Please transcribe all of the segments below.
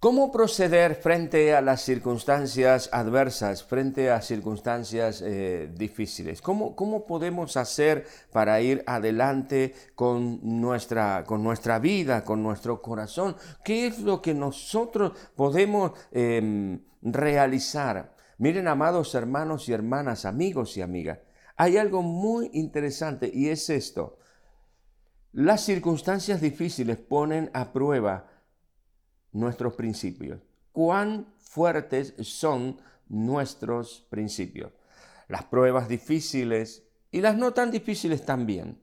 ¿Cómo proceder frente a las circunstancias adversas, frente a circunstancias eh, difíciles? ¿Cómo, ¿Cómo, podemos hacer para ir adelante con nuestra, con nuestra vida, con nuestro corazón? ¿Qué es lo que nosotros podemos em, realizar? Miren, amados hermanos y hermanas, amigos y amigas, hay algo muy interesante y es esto. Las circunstancias difíciles ponen a prueba nuestros principios. Cuán fuertes son nuestros principios. Las pruebas difíciles y las no tan difíciles también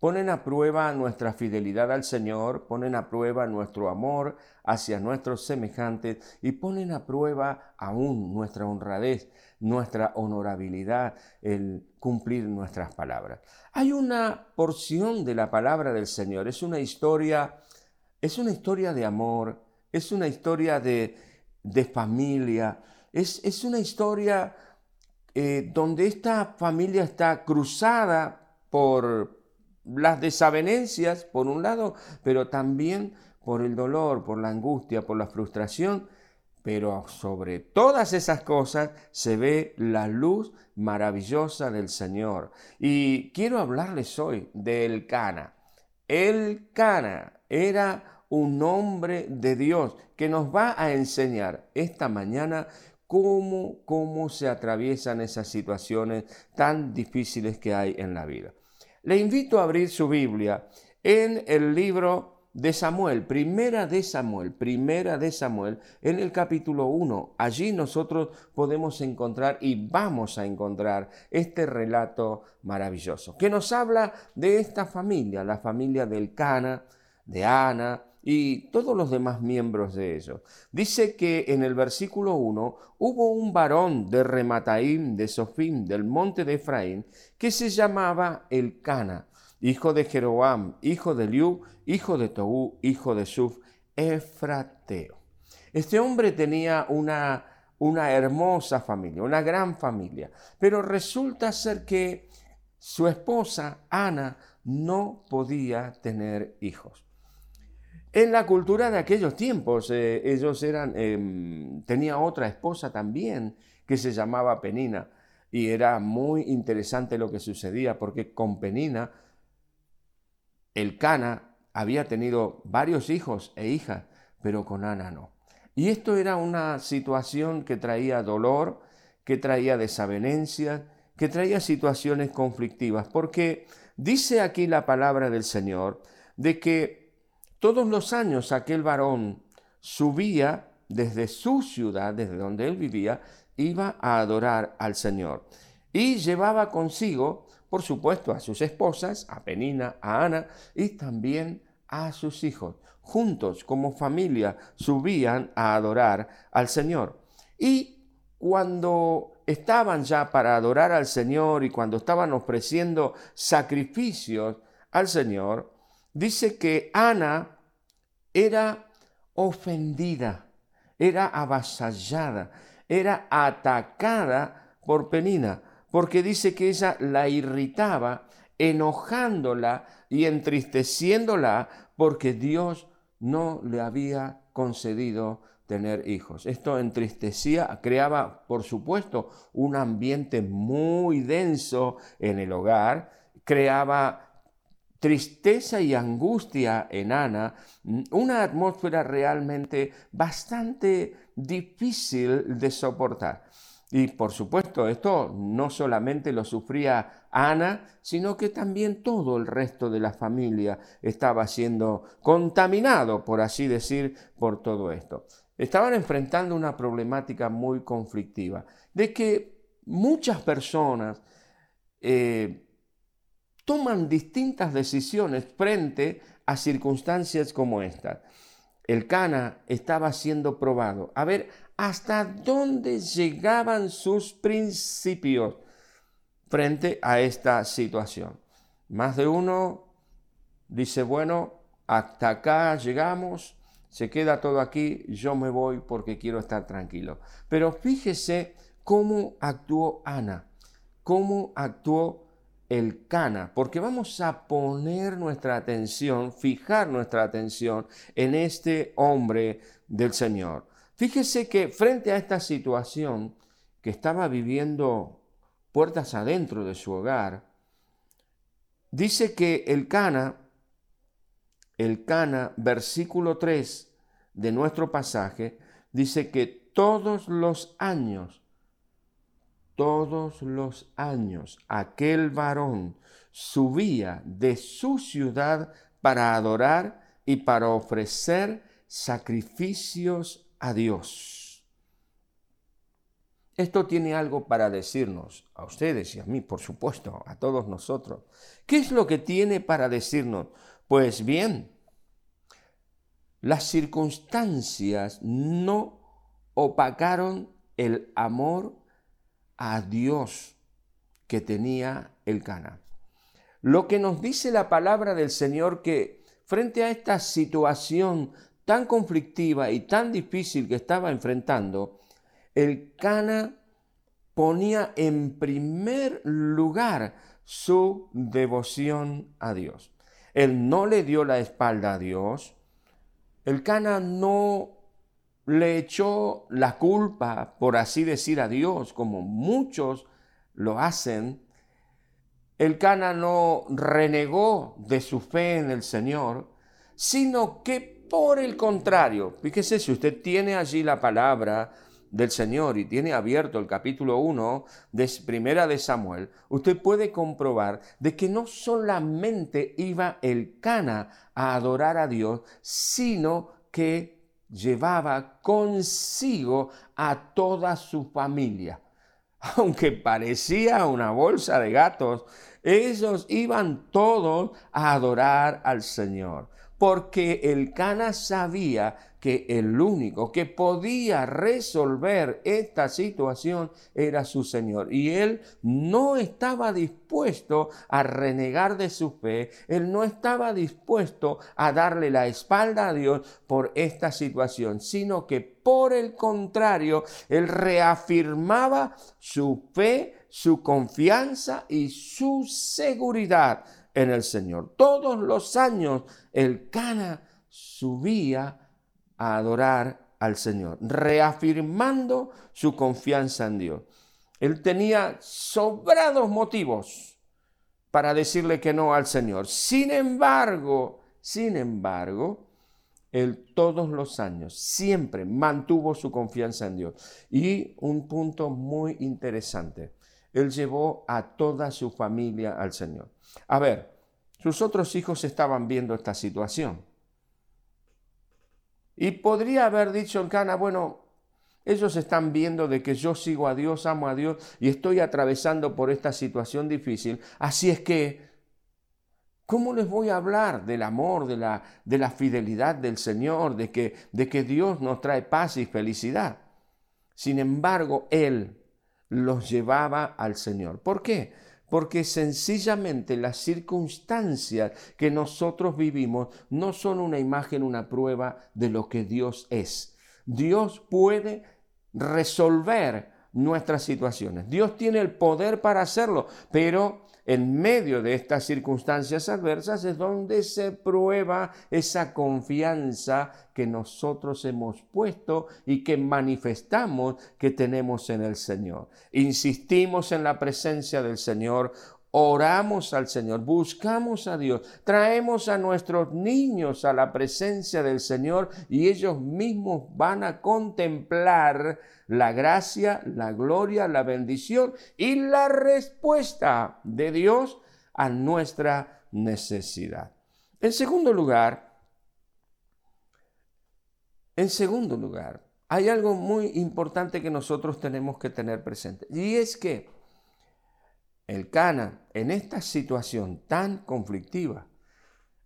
ponen a prueba nuestra fidelidad al Señor, ponen a prueba nuestro amor hacia nuestros semejantes y ponen a prueba aún nuestra honradez, nuestra honorabilidad, el cumplir nuestras palabras. Hay una porción de la palabra del Señor, es una historia, es una historia de amor, es una historia de, familia, es, una historia eh, donde esta familia está cruzada por las desavenencias, por un lado, pero también por el dolor, por la angustia, por la frustración, pero sobre todas esas cosas se ve la luz maravillosa del Señor. Y quiero hablarles hoy del Cana. El Cana era un hombre de Dios que nos va a enseñar esta mañana cómo, cómo se atraviesan esas situaciones tan difíciles que hay en la vida. Le invito a abrir su Biblia en el libro de Samuel, primera de Samuel, primera de Samuel, en el capítulo 1. Allí nosotros podemos encontrar y vamos a encontrar este relato maravilloso, que nos habla de esta familia, la familia del Cana, de Ana, y todos los demás miembros de ellos. Dice que en el versículo 1 hubo un varón de Remataim, de Sofim, del monte de Efraín, que se llamaba El Cana, hijo de Jeroam, hijo de Liu, hijo de Toú, hijo de Suf, Efrateo. Este hombre tenía una, una hermosa familia, una gran familia, pero resulta ser que su esposa, Ana, no podía tener hijos. En la cultura de aquellos tiempos, eh, ellos eran, em, tenía otra esposa también que se llamaba Penina y era muy interesante lo que sucedía porque con Penina el Cana había tenido varios hijos e hijas, pero con Ana no. Y esto era una situación que traía dolor, que traía desavenencias, que traía situaciones conflictivas, porque dice aquí la palabra del Señor de que todos los años aquel varón subía desde su ciudad, desde donde él vivía, iba a adorar al Señor. Y llevaba consigo, por supuesto, a sus esposas, a Penina, a Ana, y también a sus hijos. Juntos, como familia, subían a adorar al Señor. Y cuando estaban ya para adorar al Señor y cuando estaban ofreciendo sacrificios al Señor, dice que Ana era ofendida, era avasallada, era atacada por Penina, porque dice que ella la irritaba, enojándola y entristeciéndola porque Dios no le había concedido tener hijos. Esto entristecía, creaba, por supuesto, un ambiente muy denso en el hogar, creaba tristeza y angustia en Ana, mm, una atmósfera realmente bastante difícil de soportar. Y por supuesto, esto no solamente lo sufría Ana, sino que también todo el resto de la familia estaba siendo contaminado, por así decir, por todo esto. Estaban enfrentando una problemática muy conflictiva, de que muchas personas eh, toman distintas decisiones frente a circunstancias como estas. El Cana estaba siendo probado. A ver hasta dónde llegaban sus principios frente a esta situación. Más de uno dice, bueno, hasta acá llegamos, se queda todo aquí, yo me voy porque quiero estar tranquilo. Pero fíjese cómo actuó Ana, cómo actuó el Cana, porque vamos a poner nuestra atención, fijar nuestra atención en este hombre del Señor. Fíjese que frente a esta situación que estaba viviendo puertas adentro de su hogar, dice que el Cana, el Cana, versículo 3 de nuestro pasaje, dice que todos los años todos los años aquel varón subía de su ciudad para adorar y para ofrecer sacrificios a Dios. Esto tiene algo para decirnos, a ustedes y a mí, por supuesto, a todos nosotros. ¿Qué es lo que tiene para decirnos? Pues bien, las circunstancias no opacaron el amor a Dios que tenía el Cana. Lo que nos dice la palabra del Señor que frente a esta situación tan conflictiva y tan difícil que estaba enfrentando, el Cana ponía en primer lugar su devoción a Dios. Él no le dio la espalda a Dios. El Cana no le echó la culpa, por así decir, a Dios, como muchos lo hacen, el Cana no renegó de su fe en el Señor, sino que por el contrario, fíjese si usted tiene allí la palabra del Señor y tiene abierto el capítulo 1 de Primera de Samuel, usted puede comprobar de que no solamente iba el Cana a adorar a Dios, sino que llevaba consigo a toda su familia. Aunque parecía una bolsa de gatos, ellos iban todos a adorar al Señor, porque el Cana sabía que el único que podía resolver esta situación era su Señor. Y él no estaba dispuesto a renegar de su fe, él no estaba dispuesto a darle la espalda a Dios por esta situación, sino que por el contrario, él reafirmaba su fe, su confianza y su seguridad en el Señor. Todos los años el Cana subía a adorar al Señor, reafirmando su confianza en Dios. Él tenía sobrados motivos para decirle que no al Señor. Sin embargo, sin embargo, él todos los años siempre mantuvo su confianza en Dios. Y un punto muy interesante, él llevó a toda su familia al Señor. A ver, sus otros hijos estaban viendo esta situación. Y podría haber dicho el Cana, bueno, ellos están viendo de que yo sigo a Dios, amo a Dios y estoy atravesando por esta situación difícil. Así es que, ¿cómo les voy a hablar del amor, de la, de la fidelidad del Señor, de que, de que Dios nos trae paz y felicidad? Sin embargo, Él los llevaba al Señor. ¿Por qué? porque sencillamente las circunstancias que nosotros vivimos no son una imagen, una prueba de lo que Dios es. Dios puede resolver nuestras situaciones. Dios tiene el poder para hacerlo, pero en medio de estas circunstancias adversas es donde se prueba esa confianza que nosotros hemos puesto y que manifestamos que tenemos en el Señor. Insistimos en la presencia del Señor, oramos al Señor, buscamos a Dios, traemos a nuestros niños a la presencia del Señor y ellos mismos van a contemplar la gracia, la gloria, la bendición y la respuesta de Dios a nuestra necesidad. En segundo lugar, en segundo lugar, hay algo muy importante que nosotros tenemos que tener presente y es que el Cana, en esta situación tan conflictiva,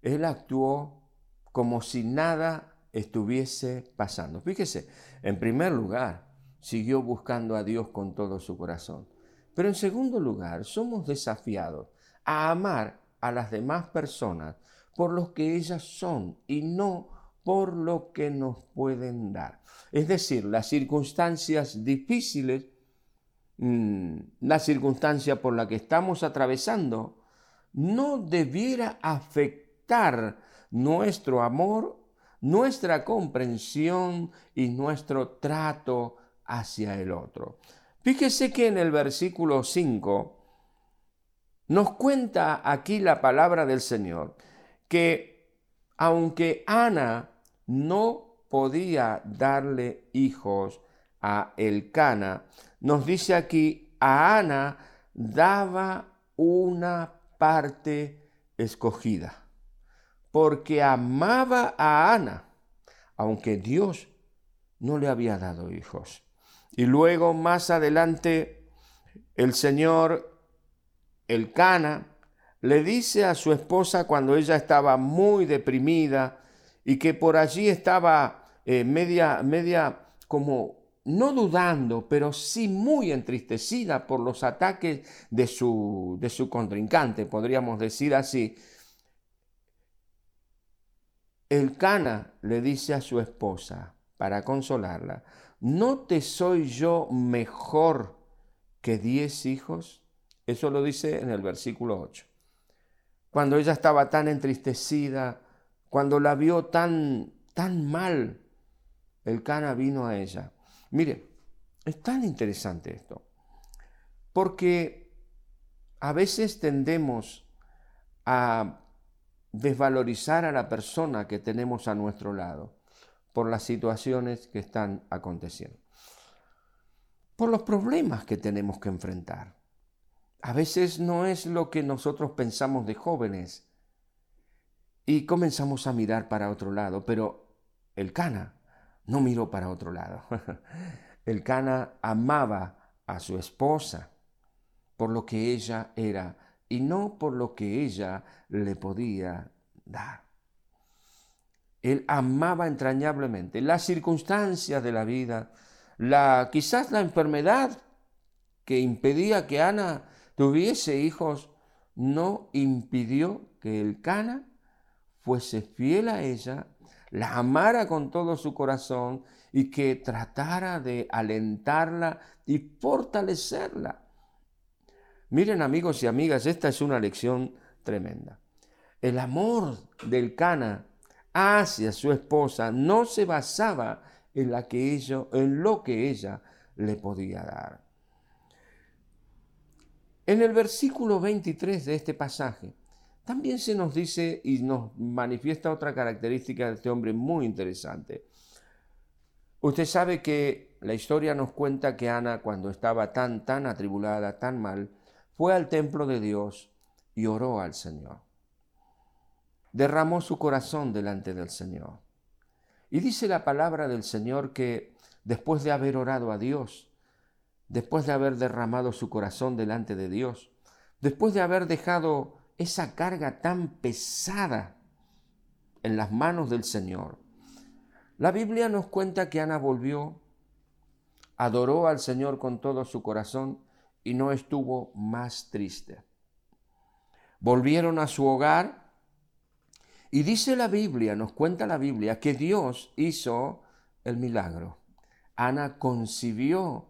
él actuó como si nada estuviese pasando. Fíjese, en primer lugar, siguió buscando a Dios con todo su corazón. Pero en segundo lugar, somos desafiados a amar a las demás personas por lo que ellas son y no por lo que nos pueden dar. Es decir, las circunstancias difíciles mm, la circunstancia por la que estamos atravesando no debiera afectar nuestro amor, nuestra comprensión y nuestro trato hacia el otro. Fíjese que en el versículo 5 nos cuenta aquí la palabra del Señor que aunque Ana no podía darle hijos a Elcana, nos dice aquí, a Ana daba una parte escogida, porque amaba a Ana, aunque Dios no le había dado hijos. Y luego más adelante el Señor, el Cana, le dice a su esposa cuando ella estaba muy deprimida y que por allí estaba eh, media, media como no dudando, pero sí muy entristecida por los ataques de su, de su contrincante, podríamos decir así. El Cana le dice a su esposa, para consolarla, ¿no te soy yo mejor que diez hijos? Eso lo dice en el versículo 8. Cuando ella estaba tan entristecida, cuando la vio tan, tan mal, el Cana vino a ella. Mire, es tan interesante esto, porque a veces tendemos a desvalorizar a la persona que tenemos a nuestro lado por las situaciones que están aconteciendo, por los problemas que tenemos que enfrentar. A veces no es lo que nosotros pensamos de jóvenes y comenzamos a mirar para otro lado, pero el Cana no miró para otro lado. El Cana amaba a su esposa por lo que ella era y no por lo que ella le podía dar. Él amaba entrañablemente. Las circunstancias de la vida, la, quizás la enfermedad que impedía que Ana tuviese hijos, no impidió que el Cana fuese fiel a ella, la amara con todo su corazón y que tratara de alentarla y fortalecerla. Miren amigos y amigas, esta es una lección tremenda. El amor del Cana hacia su esposa no se basaba en, en lo que ella le podía dar. En el versículo 23 de este pasaje, también se nos dice y nos manifiesta otra característica de este hombre muy interesante. Usted sabe que la historia nos cuenta que Ana, cuando estaba tan, tan atribulada, tan mal, fue al templo de Dios y oró al Señor derramó su corazón delante del Señor. Y dice la palabra del Señor que después de haber orado a Dios, después de haber derramado su corazón delante de Dios, después de haber dejado esa carga tan pesada en las manos del Señor, la Biblia nos cuenta que Ana volvió, adoró al Señor con todo su corazón y no estuvo más triste. Volvieron a su hogar y dice la Biblia, nos cuenta la Biblia, que Dios hizo el milagro. Ana concibió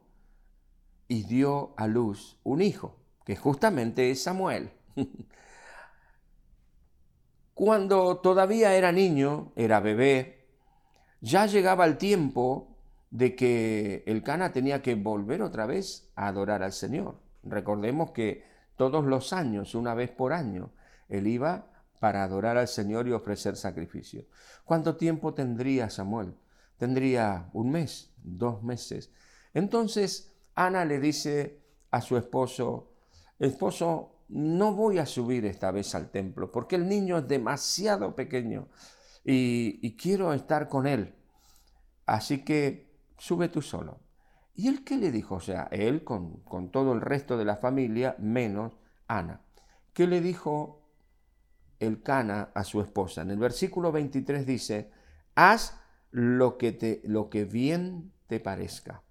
y dio a luz un hijo, que justamente es Samuel. Cuando todavía era niño, era bebé, ya llegaba el tiempo de que el Cana tenía que volver otra vez a adorar al Señor. Recordemos que todos los años, una vez por año, él iba para adorar al Señor y ofrecer sacrificio. ¿Cuánto tiempo tendría Samuel? Tendría un mes, dos meses. Entonces Ana le dice a su esposo, esposo, no voy a subir esta vez al templo porque el niño es demasiado pequeño y, quiero estar con él. Así que sube tú solo. ¿Y él qué le dijo? O sea, él con, con todo el resto de la familia, menos Ana. ¿Qué le dijo el Cana a su esposa. En el versículo 23 dice, haz lo que, te, lo que bien te parezca.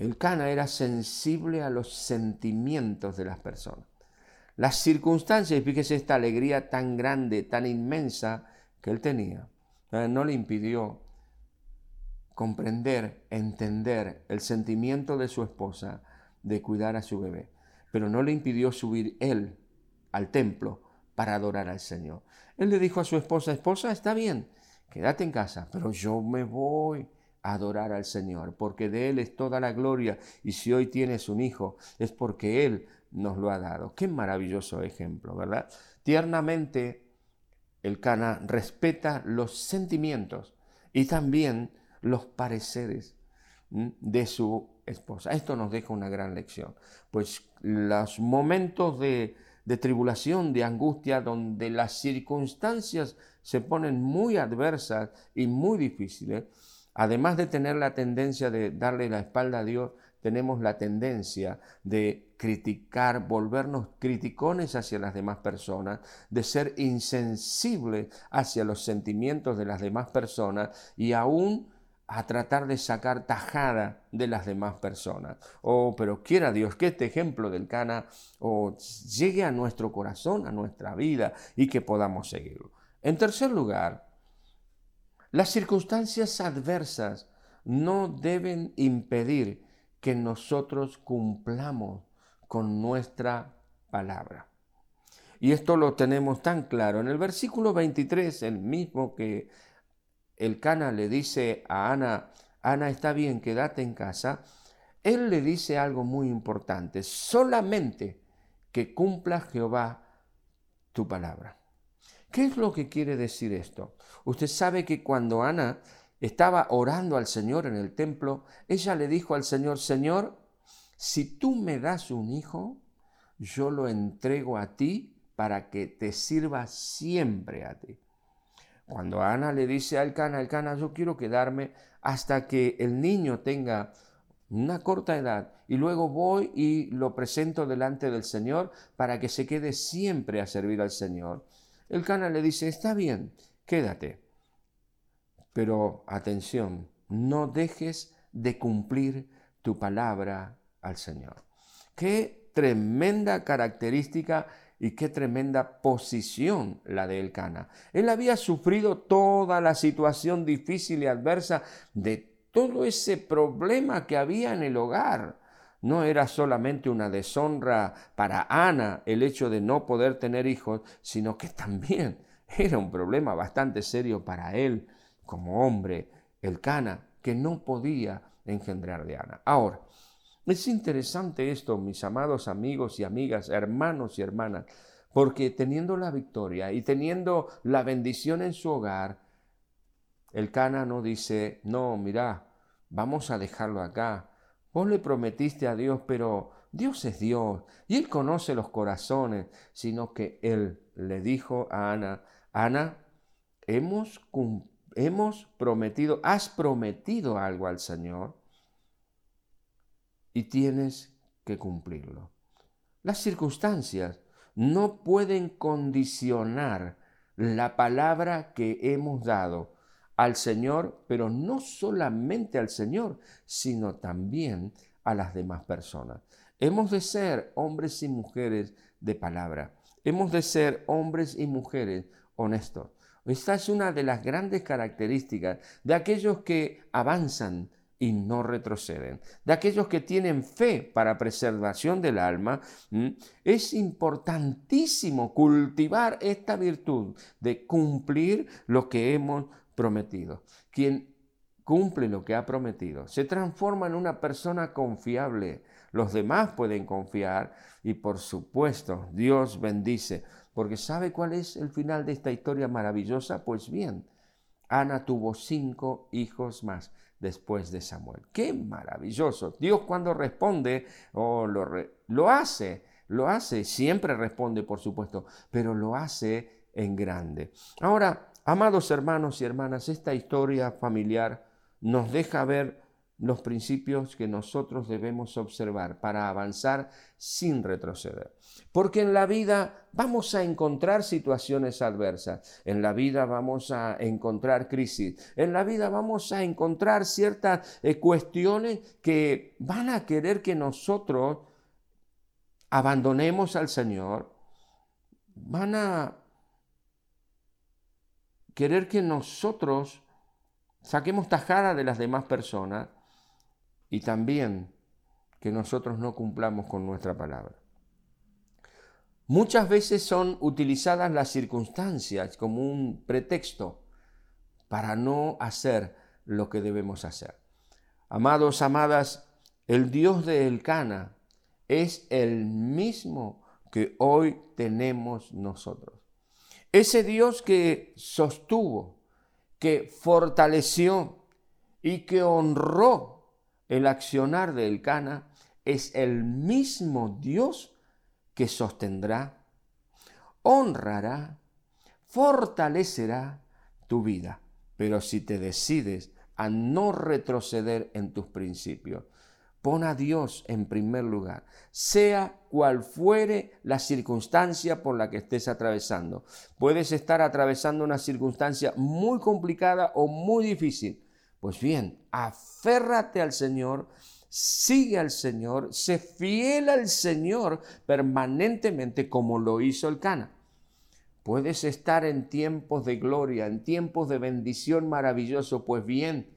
El Cana era sensible a los sentimientos de las personas. Las circunstancias, fíjese esta alegría tan grande, tan inmensa que él tenía, no le impidió comprender, entender el sentimiento de su esposa de cuidar a su bebé, pero no le impidió subir él al templo para adorar al Señor. Él le dijo a su esposa, esposa, está bien, quédate en casa, pero yo me voy adorar al Señor, porque de Él es toda la gloria, y si hoy tienes un hijo, es porque Él nos lo ha dado. Qué maravilloso ejemplo, ¿verdad? Tiernamente, el Cana respeta los sentimientos y también los pareceres de su esposa. Esto nos deja una gran lección, pues los momentos de, de tribulación, de angustia, donde las circunstancias se ponen muy adversas y muy difíciles, además de tener la tendencia de darle la espalda a Dios, tenemos la tendencia de criticar, volvernos criticones hacia las demás personas, de ser insensibles hacia los sentimientos de las demás personas y aún a tratar de sacar tajada de las demás personas. Oh, pero quiera Dios que este ejemplo del Cana oh, llegue a nuestro corazón, a nuestra vida y que podamos seguirlo. En tercer lugar, las circunstancias adversas no deben impedir que nosotros cumplamos con nuestra palabra. Y esto lo tenemos tan claro. En el versículo 23, el mismo que el Cana le dice a Ana, Ana está bien, quédate en casa, él le dice algo muy importante, solamente que cumpla Jehová tu palabra. ¿Qué es lo que quiere decir esto? Usted sabe que cuando Ana estaba orando al Señor en el templo, ella le dijo al Señor, Señor, si tú me das un hijo, yo lo entrego a ti para que te sirva siempre a ti. Cuando Ana le dice al Cana, el Cana, yo quiero quedarme hasta que el niño tenga una corta edad y luego voy y lo presento delante del Señor para que se quede siempre a servir al Señor. El Cana le dice, está bien, quédate. Pero atención, no dejes de cumplir tu palabra al Señor. Qué tremenda característica y qué tremenda posición la de Elcana. Él había sufrido toda la situación difícil y adversa de todo ese problema que había en el hogar. No era solamente una deshonra para Ana el hecho de no poder tener hijos, sino que también era un problema bastante serio para él como hombre, Elcana, que no podía engendrar de Ana. Ahora, es interesante esto, mis amados amigos y amigas, hermanos y hermanas, porque teniendo la victoria y teniendo la bendición en su hogar, el Cana no dice, no, mira, vamos a dejarlo acá. Vos le prometiste a Dios, pero Dios es Dios y Él conoce los corazones, sino que Él le dijo a Ana, Ana, hemos, hemos prometido, has prometido algo al Señor y tienes que cumplirlo. Las circunstancias no pueden condicionar la palabra que hemos dado al Señor, pero no solamente al Señor, sino también a las demás personas. Hemos de ser hombres y mujeres de palabra. Hemos de ser hombres y mujeres honestos. Esta es una de las grandes características de aquellos que avanzan y no retroceden. De aquellos que tienen fe para preservación del alma, es importantísimo cultivar esta virtud de cumplir lo que hemos prometido. Quien cumple lo que ha prometido se transforma en una persona confiable. Los demás pueden confiar y por supuesto Dios bendice. Porque ¿sabe cuál es el final de esta historia maravillosa? Pues bien, Ana tuvo cinco hijos más después de Samuel. Qué maravilloso. Dios cuando responde, oh, lo, lo hace, lo hace, siempre responde, por supuesto, pero lo hace en grande. Ahora, amados hermanos y hermanas, esta historia familiar nos deja ver los principios que nosotros debemos observar para avanzar sin retroceder. Porque en la vida vamos a encontrar situaciones adversas, en la vida vamos a encontrar crisis, en la vida vamos a encontrar ciertas eh, cuestiones que van a querer que nosotros abandonemos al Señor, van a querer que nosotros saquemos tajada de las demás personas y también que nosotros no cumplamos con nuestra palabra. Muchas veces son utilizadas las circunstancias como un pretexto para no hacer lo que debemos hacer. Amados, amadas, el Dios de Elcana es el mismo que hoy tenemos nosotros. Ese Dios que sostuvo, que fortaleció y que honró el accionar de Elcana es el mismo Dios que sostendrá, honrará, fortalecerá tu vida. Pero si te decides a no retroceder en tus principios, Pon a Dios en primer lugar, sea cual fuere la circunstancia por la que estés atravesando. Puedes estar atravesando una circunstancia muy complicada o muy difícil. Pues bien, aférrate al Señor, sigue al Señor, sé fiel al Señor permanentemente como lo hizo el Cana. Puedes estar en tiempos de gloria, en tiempos de bendición maravilloso, pues bien,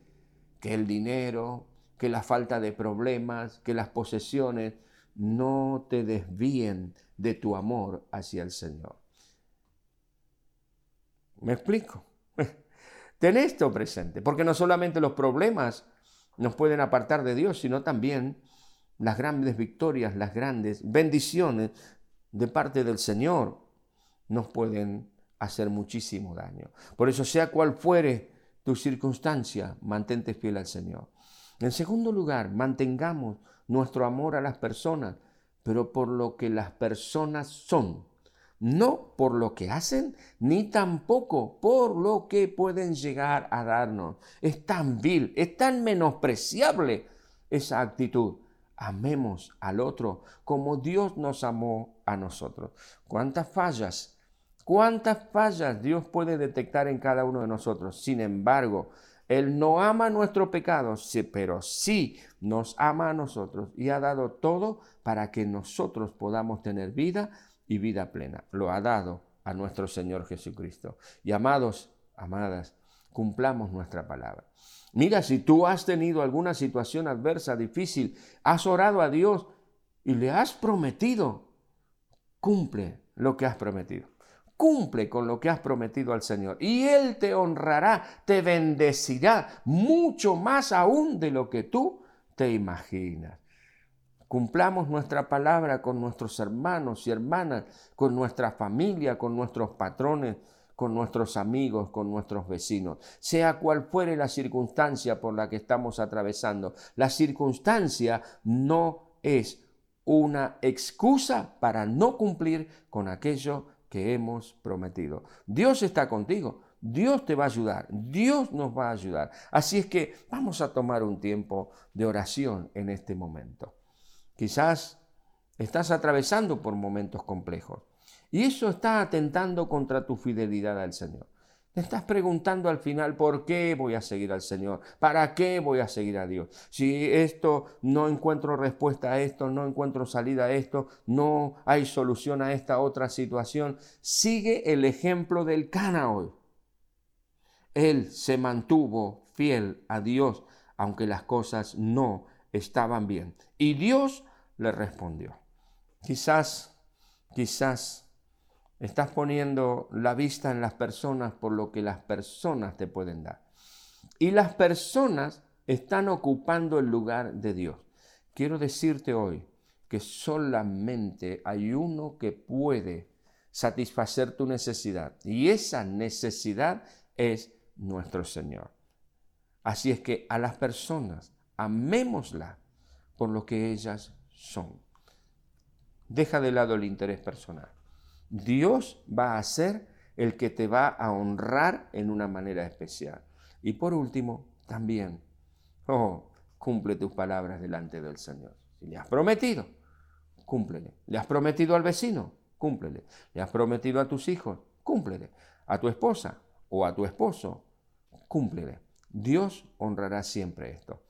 que el dinero, que la falta de problemas, que las posesiones no te desvíen de tu amor hacia el Señor. ¿Me explico? Ten esto presente, porque no solamente los problemas nos pueden apartar de Dios, sino también las grandes victorias, las grandes bendiciones de parte del Señor nos pueden hacer muchísimo daño. Por eso, sea cual fuere tu circunstancia, mantente fiel al Señor. En segundo lugar, mantengamos nuestro amor a las personas, pero por lo que las personas son, no por lo que hacen, ni tampoco por lo que pueden llegar a darnos. Es tan vil, es tan menospreciable esa actitud. Amemos al otro como Dios nos amó a nosotros. ¿Cuántas fallas? ¿Cuántas fallas Dios puede detectar en cada uno de nosotros? Sin embargo, él no ama nuestro pecado, pero sí nos ama a nosotros y ha dado todo para que nosotros podamos tener vida y vida plena. Lo ha dado a nuestro Señor Jesucristo. Y amados, amadas, cumplamos nuestra palabra. Mira, si tú has tenido alguna situación adversa, difícil, has orado a Dios y le has prometido, cumple lo que has prometido cumple con lo que has prometido al Señor y Él te honrará, te bendecirá mucho más aún de lo que tú te imaginas. Cumplamos nuestra palabra con nuestros hermanos y hermanas, con nuestra familia, con nuestros patrones, con nuestros amigos, con nuestros vecinos, sea cual fuere la circunstancia por la que estamos atravesando. La circunstancia no es una excusa para no cumplir con aquello que hemos prometido. Dios está contigo, Dios te va a ayudar, Dios nos va a ayudar. Así es que vamos a tomar un tiempo de oración en este momento. Quizás estás atravesando por momentos complejos y eso está atentando contra tu fidelidad al Señor. Te estás preguntando al final, ¿por qué voy a seguir al Señor? ¿Para qué voy a seguir a Dios? Si esto no encuentro respuesta a esto, no encuentro salida a esto, no hay solución a esta otra situación, sigue el ejemplo del Cana hoy. Él se mantuvo fiel a Dios, aunque las cosas no estaban bien. Y Dios le respondió. Quizás, quizás Estás poniendo la vista en las personas por lo que las personas te pueden dar. Y las personas están ocupando el lugar de Dios. Quiero decirte hoy que solamente hay uno que puede satisfacer tu necesidad. Y esa necesidad es nuestro Señor. Así es que a las personas, amémoslas por lo que ellas son. Deja de lado el interés personal. Dios va a ser el que te va a honrar en una manera especial. Y por último, también, oh, cumple tus palabras delante del Señor. Si le has prometido, cúmplele. Le has prometido al vecino, cúmplele. Le has prometido a tus hijos, cúmplele. A tu esposa o a tu esposo, cúmplele. Dios honrará siempre esto.